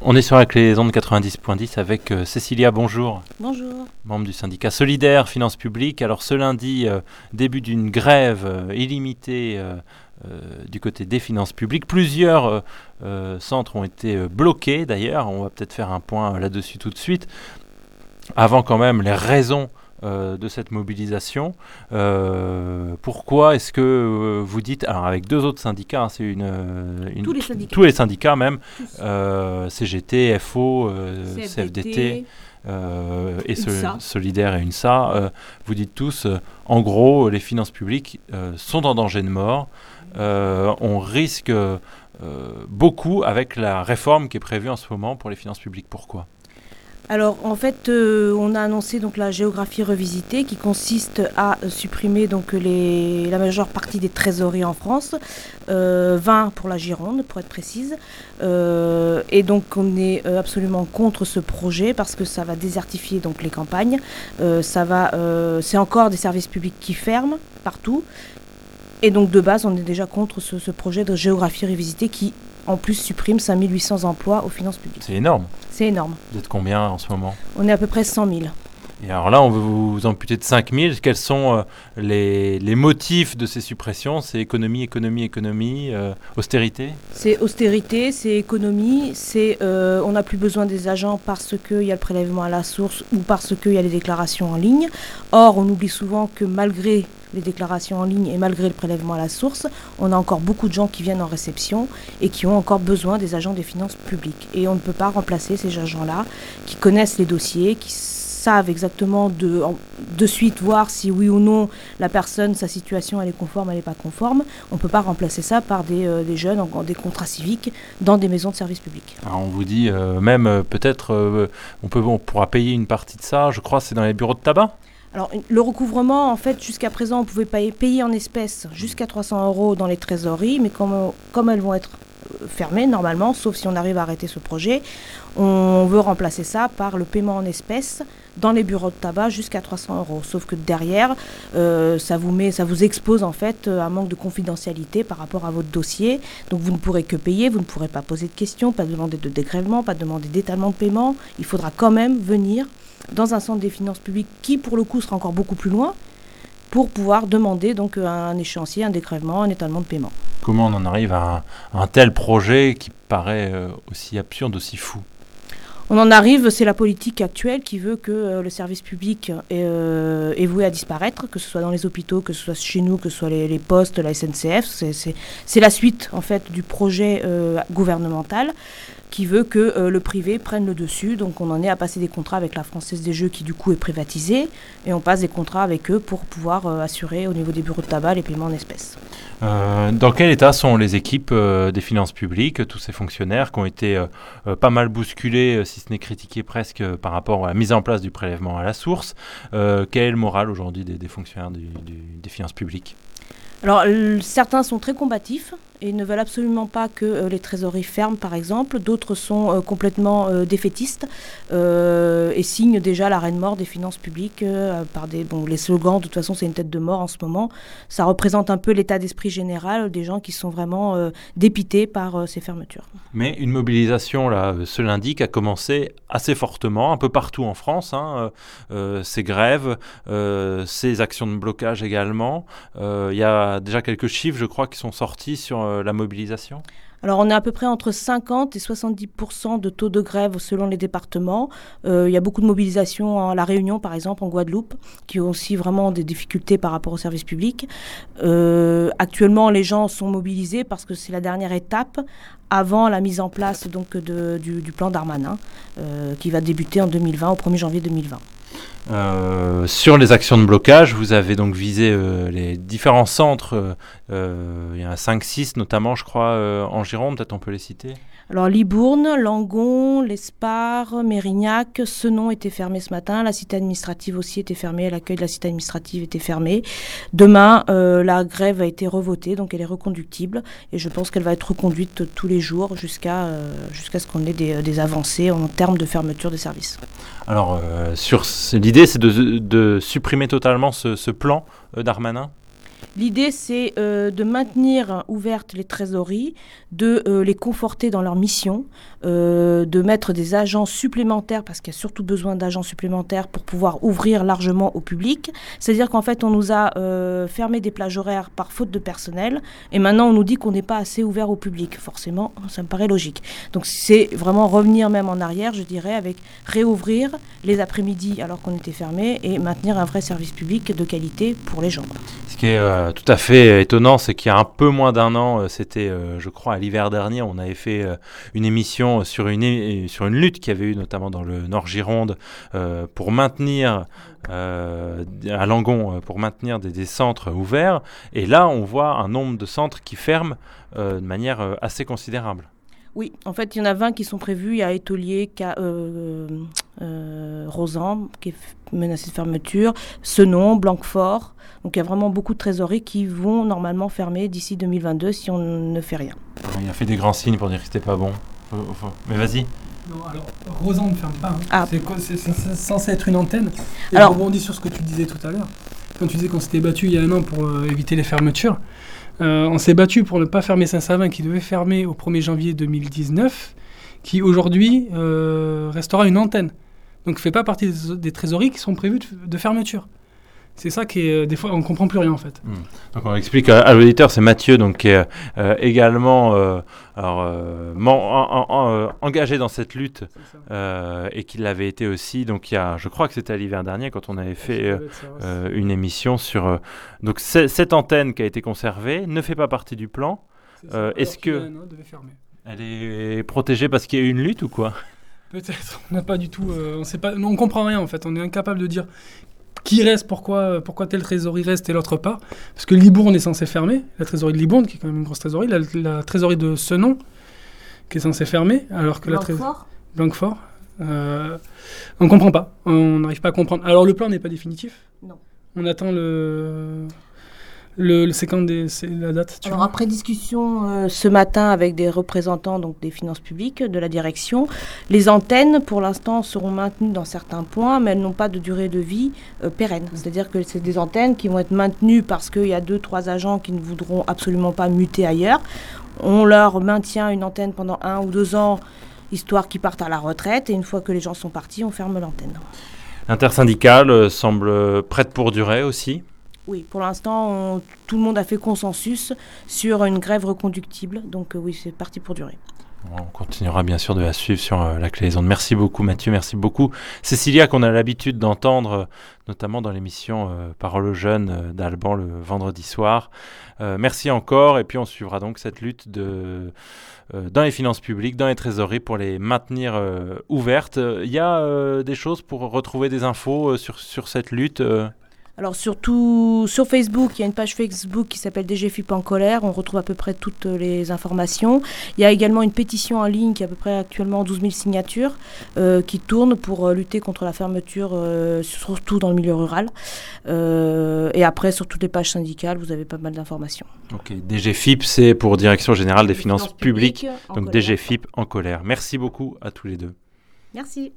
On est sur avec les ondes 90.10 avec euh, Cécilia, bonjour. Bonjour. Membre du syndicat Solidaire Finances Publiques. Alors ce lundi, euh, début d'une grève euh, illimitée du côté des finances publiques. Plusieurs centres ont été bloqués d'ailleurs. On va peut-être faire un point là-dessus tout de suite. Avant quand même les raisons euh, de cette mobilisation. Euh, pourquoi est-ce que euh, vous dites, alors avec deux autres syndicats, hein, c'est une, tous, les syndicats. tous les syndicats même, CGT, FO, CFDT. et Solidaire et UNSA, vous dites tous, en gros, les finances publiques sont en danger de mort. on risque beaucoup avec la réforme qui est prévue en ce moment pour les finances publiques. Pourquoi? Alors en fait, euh, on a annoncé donc la géographie revisitée qui consiste à supprimer donc la majeure partie des trésoreries en France, 20 euh, pour la Gironde pour être précise. Euh, et donc on est absolument contre ce projet parce que ça va désertifier donc les campagnes. ça va, c'est encore des services publics qui ferment partout. Et donc de base, on est déjà contre ce projet de géographie revisitée qui en plus supprime 5800 emplois aux finances publiques. C'est énorme. C'est énorme. Vous êtes combien en ce moment? On est à peu près 100 000. Et alors là, on veut vous amputer de 5 000. Quels sont euh, les, les, motifs de ces suppressions? C'est économie, économie, économie, euh, austérité? C'est austérité, c'est économie, c'est euh, on n'a plus besoin des agents parce qu'il y a le prélèvement à la source ou parce qu'il y a les déclarations en ligne. Or, on oublie souvent que malgré les déclarations en ligne et malgré le prélèvement à la source, on a encore beaucoup de gens qui viennent en réception et qui ont encore besoin des agents des finances publiques. Et on ne peut pas remplacer ces agents-là qui connaissent les dossiers, qui savent exactement de, de suite voir si oui ou non la personne, sa situation, elle est conforme, elle n'est pas conforme. On ne peut pas remplacer ça par des, euh, des jeunes en, des contrats civiques dans des maisons de services publics. Alors on vous dit euh, même euh, peut-être on, peut, on pourra payer une partie de ça, je crois c'est dans les bureaux de tabac alors, le recouvrement, en fait, jusqu'à présent, on pouvait payer en espèces jusqu'à 300 euros dans les trésoreries, mais comme, comme elles vont être fermées normalement, sauf si on arrive à arrêter ce projet, on veut remplacer ça par le paiement en espèces dans les bureaux de tabac jusqu'à 300 euros. Sauf que derrière, euh, ça vous met, ça vous expose en fait à un manque de confidentialité par rapport à votre dossier. Donc vous ne pourrez que payer, vous ne pourrez pas poser de questions, pas demander de dégrèvement, pas demander d'étalement de paiement. Il faudra quand même venir dans un centre des finances publiques qui, pour le coup, sera encore beaucoup plus loin, pour pouvoir demander donc un échéancier, un dégrèvement, un étalement de paiement. Comment on en arrive à un, tel projet qui paraît euh, aussi absurde, aussi fou? On en arrive, c'est la politique actuelle qui veut que euh, le service public euh, est, voué à disparaître, que ce soit dans les hôpitaux, que ce soit chez nous, que ce soit les, postes, la SNCF. C'est la suite en fait du projet gouvernemental qui veut que euh, le privé prenne le dessus. Donc on en est à passer des contrats avec la Française des Jeux qui du coup est privatisée et on passe des contrats avec eux pour pouvoir euh, assurer au niveau des bureaux de tabac les paiements en espèces. Euh, dans quel état sont les équipes des finances publiques, tous ces fonctionnaires qui ont été pas mal bousculés, si ce n'est critiqués presque par rapport à la mise en place du prélèvement à la source Quel est le moral aujourd'hui des, fonctionnaires des finances publiques? Alors, certains sont très combatifs et ne veulent absolument pas que euh, les trésoreries ferment, par exemple. D'autres sont euh, complètement euh, défaitistes et signent déjà l'arrêt de mort des finances publiques par des bon les slogans. De toute façon, c'est une tête de mort en ce moment. Ça représente un peu l'état d'esprit général des gens qui sont vraiment dépités par ces fermetures. Mais une mobilisation là, ce lundi qui a commencé assez fortement, un peu partout en France. Hein, ces grèves, ces actions de blocage également. Il y a déjà quelques chiffres, je crois, qui sont sortis sur euh, la mobilisation? Alors on est à peu près entre 50 et 70% de taux de grève selon les départements. Euh, il y a beaucoup de mobilisation à La Réunion par exemple, en Guadeloupe, qui ont aussi vraiment des difficultés par rapport au service public. Euh, actuellement les gens sont mobilisés parce que c'est la dernière étape avant la mise en place donc du, du, plan Darmanin qui va débuter en 2020, au 1er janvier 2020. Euh, sur les actions de blocage, vous avez donc visé euh, les différents centres. Euh, il y en a 5-6 notamment, je crois, en Gironde. Peut-être on peut les citer alors Libourne, Langon, L'Espard, Mérignac, ce nom était fermé ce matin. La cité administrative aussi était fermée. L'accueil de la cité administrative était fermé. Demain, la grève a été revotée, donc elle est reconductible. Et je pense qu'elle va être reconduite tous les jours jusqu'à jusqu'à ce qu'on ait des, des, avancées en termes de fermeture des services. Alors, sur l'idée, c'est de, supprimer totalement ce, plan euh, d'Armanin? L'idée, c'est euh, de maintenir ouvertes les trésoreries, de euh, les conforter dans leur mission, euh, de mettre des agents supplémentaires, parce qu'il y a surtout besoin d'agents supplémentaires pour pouvoir ouvrir largement au public. C'est-à-dire qu'en fait, on nous a fermé des plages horaires par faute de personnel, et maintenant on nous dit qu'on n'est pas assez ouvert au public. Forcément, ça me paraît logique. Donc c'est vraiment revenir même en arrière, je dirais, avec réouvrir les après-midi alors qu'on était fermé et maintenir un vrai service public de qualité pour les gens. Ce qui est tout à fait étonnant, c'est qu'il y a un peu moins d'un an, c'était, je crois, à l'hiver dernier, on avait fait une émission sur une, lutte qu'il y avait eu notamment dans le Nord Gironde euh, pour maintenir euh, à Langon euh, pour maintenir des, centres ouverts. Et là, on voit un nombre de centres qui ferment de manière assez considérable. Oui, en fait, il y en a 20 qui sont prévus. Il y a Étolier, Rosan, qui est menacé de fermeture, Senon, Blanquefort. Donc il y a vraiment beaucoup de trésoreries qui vont normalement fermer d'ici 2022 si on ne fait rien. Il a fait des grands signes pour dire que c'était pas bon. Mais vas-y. Non, alors, Rosan ne ferme pas. Hein. Ah. C'est censé être une antenne. Et alors, je rebondis sur ce que tu disais tout à l'heure. Quand tu disais qu'on s'était battu il y a un an pour euh, éviter les fermetures, euh, on s'est battu pour ne pas fermer Saint-Savin qui devait fermer au 1er janvier 2019, qui aujourd'hui euh, restera une antenne. Donc, ne fait pas partie des, trésoreries qui sont prévues de fermeture. C'est ça qui est, euh, des fois, on comprend plus rien en fait. Hmm. Donc on explique à, l'auditeur, c'est Mathieu, donc qui est euh, également euh, engagé dans cette lutte et qui l'avait été aussi. Donc il y a, je crois que c'était à l'hiver dernier quand on avait fait une émission sur. donc cette antenne qui a été conservée ne fait pas partie du plan. Est-ce que elle est protégée parce qu'il y a eu une lutte ou quoi? Peut-être. On n'a pas du tout. on sait pas. On comprend rien en fait. On est incapable de dire qui reste, pourquoi, pourquoi telle trésorerie reste et l'autre pas. Parce que Libourne est censé fermer, la trésorerie de Libourne, qui est quand même une grosse trésorerie, la, trésorerie de Senon, qui est censée fermer, alors que la trésorerie. Blanquefort. Euh, on ne comprend pas, on n'arrive pas à comprendre. Alors le plan n'est pas définitif. Non. On attend le, le, c'est quand la date Alors après discussion euh, ce matin avec des représentants donc des finances publiques, de la direction, les antennes pour l'instant seront maintenues dans certains points, mais elles n'ont pas de durée de vie euh, pérenne. C'est-à-dire que c'est des antennes qui vont être maintenues parce qu'il y a deux trois agents qui ne voudront absolument pas muter ailleurs. On leur maintient une antenne pendant un ou deux ans histoire qu'ils partent à la retraite et une fois que les gens sont partis, on ferme l'antenne. L'intersyndicale euh, semble prête pour durer aussi oui, pour l'instant, tout le monde a fait consensus sur une grève reconductible. Donc euh, oui, c'est parti pour durer. On continuera bien sûr de la suivre sur euh, la clé des ondes. Merci beaucoup Mathieu, merci beaucoup Cécilia qu'on a l'habitude d'entendre euh, notamment dans l'émission Parole aux jeunes d'Alban le vendredi soir. merci encore et puis on suivra donc cette lutte dans les finances publiques, dans les trésoreries pour les maintenir ouvertes. Il y a des choses pour retrouver des infos sur cette lutte alors surtout sur Facebook, il y a une page Facebook qui s'appelle DGFIP en colère. On retrouve à peu près toutes les informations. Il y a également une pétition en ligne qui a à peu près actuellement 12 000 signatures euh, qui tourne pour euh, lutter contre la fermeture, euh, surtout dans le milieu rural. et après, sur toutes les pages syndicales, vous avez pas mal d'informations. Ok, DGFIP, c'est pour Direction Générale des, Finances, Publiques. donc DGFIP en colère. Merci beaucoup à tous les deux. Merci.